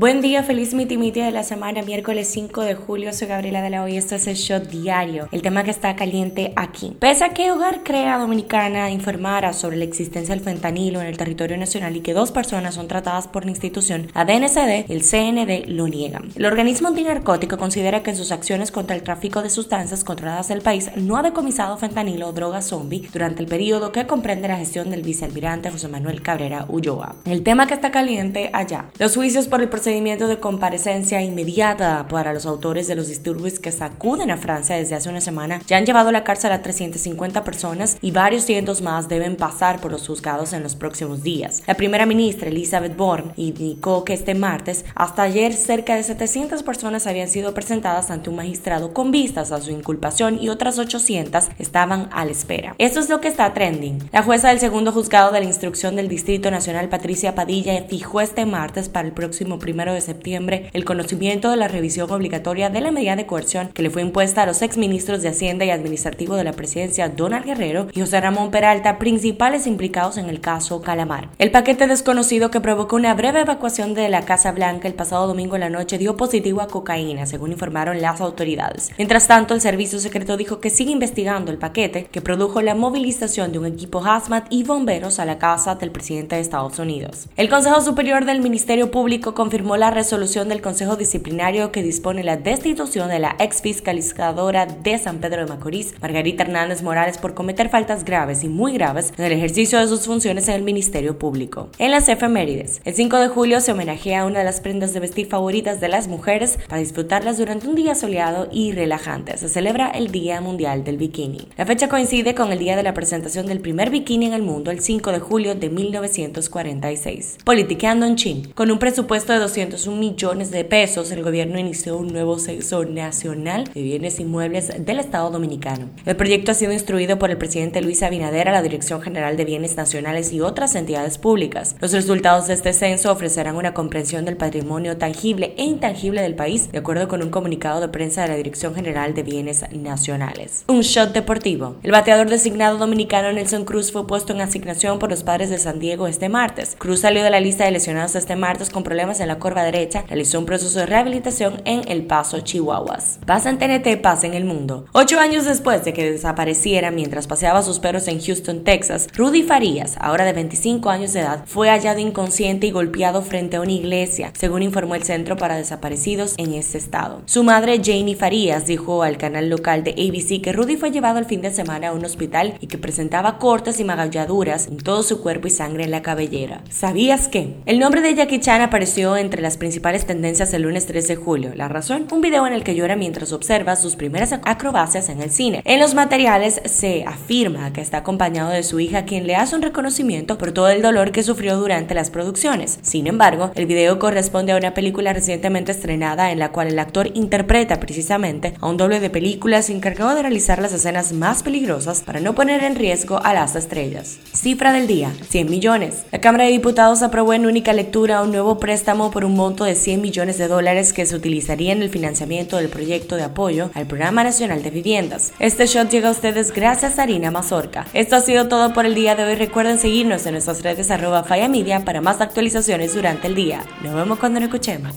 Buen día, feliz miti de la semana, miércoles 5 de julio. Soy Gabriela de la Hoy. Es el Shot Diario, el tema que está caliente aquí. Pese a que Hogar Crea Dominicana informara sobre la existencia del fentanilo en el territorio nacional y que dos personas son tratadas por la institución, la DNCD el CND lo niegan. El organismo antinarcótico considera que en sus acciones contra el tráfico de sustancias controladas del país no ha decomisado fentanilo o droga zombie durante el periodo que comprende la gestión del vicealmirante José Manuel Cabrera Ulloa. El tema que está caliente allá. Los juicios por el proceso procedimiento de comparecencia inmediata para los autores de los disturbios que sacuden a Francia desde hace una semana ya han llevado a la cárcel a 350 personas y varios cientos más deben pasar por los juzgados en los próximos días. La primera ministra Elizabeth Borne indicó que este martes hasta ayer cerca de 700 personas habían sido presentadas ante un magistrado con vistas a su inculpación y otras 800 estaban a la espera. Esto es lo que está trending. La jueza del segundo juzgado de la instrucción del Distrito Nacional Patricia Padilla fijó este martes para el próximo primer de septiembre el conocimiento de la revisión obligatoria de la medida de coerción que le fue impuesta a los exministros de Hacienda y Administrativo de la presidencia Donald Guerrero y José Ramón Peralta, principales implicados en el caso Calamar. El paquete desconocido que provocó una breve evacuación de la Casa Blanca el pasado domingo en la noche dio positivo a cocaína, según informaron las autoridades. Mientras tanto, el servicio secreto dijo que sigue investigando el paquete que produjo la movilización de un equipo hazmat y bomberos a la casa del presidente de Estados Unidos. El Consejo Superior del Ministerio Público confirmó la resolución del Consejo Disciplinario que dispone la destitución de la ex fiscalizadora de San Pedro de Macorís, Margarita Hernández Morales, por cometer faltas graves y muy graves en el ejercicio de sus funciones en el Ministerio Público. En las efemérides, el 5 de julio se homenajea a una de las prendas de vestir favoritas de las mujeres para disfrutarlas durante un día soleado y relajante. Se celebra el Día Mundial del Bikini. La fecha coincide con el día de la presentación del primer bikini en el mundo, el 5 de julio de 1946. Politiqueando en Chin, con un presupuesto de 200 201 millones de pesos, el gobierno inició un nuevo censo nacional de bienes inmuebles del Estado Dominicano. El proyecto ha sido instruido por el presidente Luis Abinader a la Dirección General de Bienes Nacionales y otras entidades públicas. Los resultados de este censo ofrecerán una comprensión del patrimonio tangible e intangible del país, de acuerdo con un comunicado de prensa de la Dirección General de Bienes Nacionales. Un shot deportivo. El bateador designado dominicano Nelson Cruz fue puesto en asignación por los padres de San Diego este martes. Cruz salió de la lista de lesionados este martes con problemas en la derecha, realizó un proceso de rehabilitación en El Paso, Chihuahuas. Pasa en TNT, pasa en el mundo. Ocho años después de que desapareciera mientras paseaba sus perros en Houston, Texas, Rudy Farías, ahora de 25 años de edad, fue hallado inconsciente y golpeado frente a una iglesia, según informó el Centro para Desaparecidos en ese estado. Su madre, Janie Farías, dijo al canal local de ABC que Rudy fue llevado el fin de semana a un hospital y que presentaba cortes y magalladuras en todo su cuerpo y sangre en la cabellera. ¿Sabías que? El nombre de Jackie Chan apareció entre las principales tendencias el lunes 13 de julio. La razón, un video en el que llora mientras observa sus primeras acrobacias en el cine. En los materiales se afirma que está acompañado de su hija quien le hace un reconocimiento por todo el dolor que sufrió durante las producciones. Sin embargo, el video corresponde a una película recientemente estrenada en la cual el actor interpreta precisamente a un doble de películas encargado de realizar las escenas más peligrosas para no poner en riesgo a las estrellas. Cifra del día, 100 millones. La Cámara de Diputados aprobó en única lectura un nuevo préstamo por un monto de 100 millones de dólares que se utilizaría en el financiamiento del proyecto de apoyo al Programa Nacional de Viviendas. Este shot llega a ustedes gracias a Harina Mazorca. Esto ha sido todo por el día de hoy. Recuerden seguirnos en nuestras redes arroba Media para más actualizaciones durante el día. Nos vemos cuando nos escuchemos.